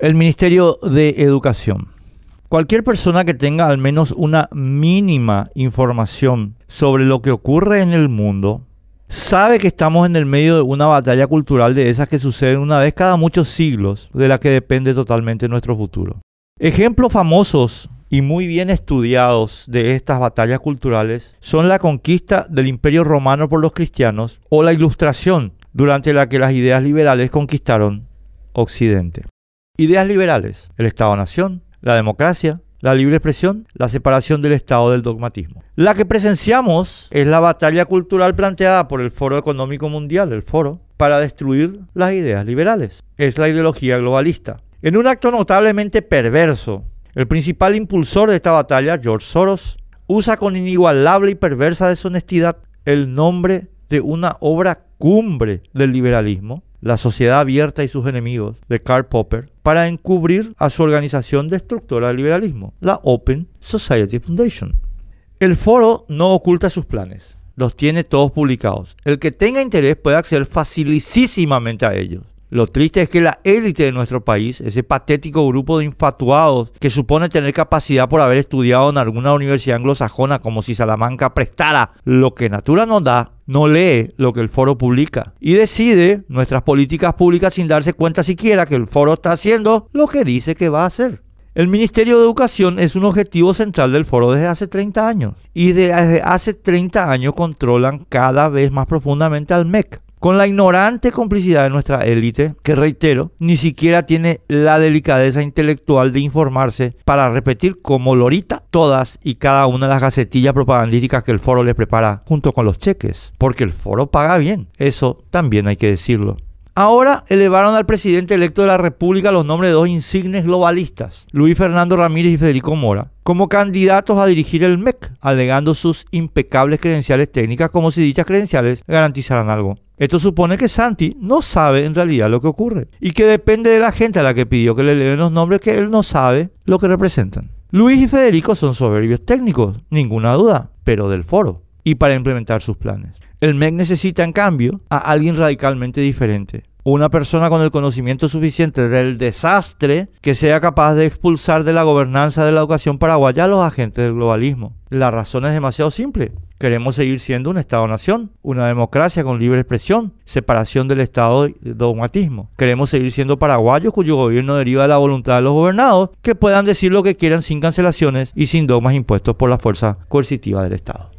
El Ministerio de Educación. Cualquier persona que tenga al menos una mínima información sobre lo que ocurre en el mundo sabe que estamos en el medio de una batalla cultural de esas que suceden una vez cada muchos siglos, de la que depende totalmente nuestro futuro. Ejemplos famosos y muy bien estudiados de estas batallas culturales son la conquista del Imperio Romano por los cristianos o la Ilustración, durante la que las ideas liberales conquistaron Occidente. Ideas liberales, el Estado-Nación, la democracia, la libre expresión, la separación del Estado del dogmatismo. La que presenciamos es la batalla cultural planteada por el Foro Económico Mundial, el Foro, para destruir las ideas liberales. Es la ideología globalista. En un acto notablemente perverso, el principal impulsor de esta batalla, George Soros, usa con inigualable y perversa deshonestidad el nombre de una obra cumbre del liberalismo, la sociedad abierta y sus enemigos de Karl Popper para encubrir a su organización destructora del liberalismo, la Open Society Foundation. El foro no oculta sus planes, los tiene todos publicados. El que tenga interés puede acceder facilísimamente a ellos. Lo triste es que la élite de nuestro país, ese patético grupo de infatuados que supone tener capacidad por haber estudiado en alguna universidad anglosajona como si Salamanca prestara lo que Natura nos da, no lee lo que el foro publica y decide nuestras políticas públicas sin darse cuenta siquiera que el foro está haciendo lo que dice que va a hacer. El Ministerio de Educación es un objetivo central del foro desde hace 30 años y desde hace 30 años controlan cada vez más profundamente al MEC con la ignorante complicidad de nuestra élite, que reitero, ni siquiera tiene la delicadeza intelectual de informarse para repetir como lorita todas y cada una de las gacetillas propagandísticas que el foro le prepara junto con los cheques, porque el foro paga bien, eso también hay que decirlo. Ahora elevaron al presidente electo de la República los nombres de dos insignes globalistas, Luis Fernando Ramírez y Federico Mora, como candidatos a dirigir el MEC, alegando sus impecables credenciales técnicas como si dichas credenciales garantizaran algo. Esto supone que Santi no sabe en realidad lo que ocurre y que depende de la gente a la que pidió que le leen los nombres que él no sabe lo que representan. Luis y Federico son soberbios técnicos, ninguna duda, pero del foro y para implementar sus planes. El MEC necesita en cambio a alguien radicalmente diferente. Una persona con el conocimiento suficiente del desastre que sea capaz de expulsar de la gobernanza de la educación paraguaya a los agentes del globalismo. La razón es demasiado simple. Queremos seguir siendo un Estado-nación, una democracia con libre expresión, separación del Estado y dogmatismo. Queremos seguir siendo paraguayos cuyo gobierno deriva de la voluntad de los gobernados, que puedan decir lo que quieran sin cancelaciones y sin dogmas impuestos por la fuerza coercitiva del Estado.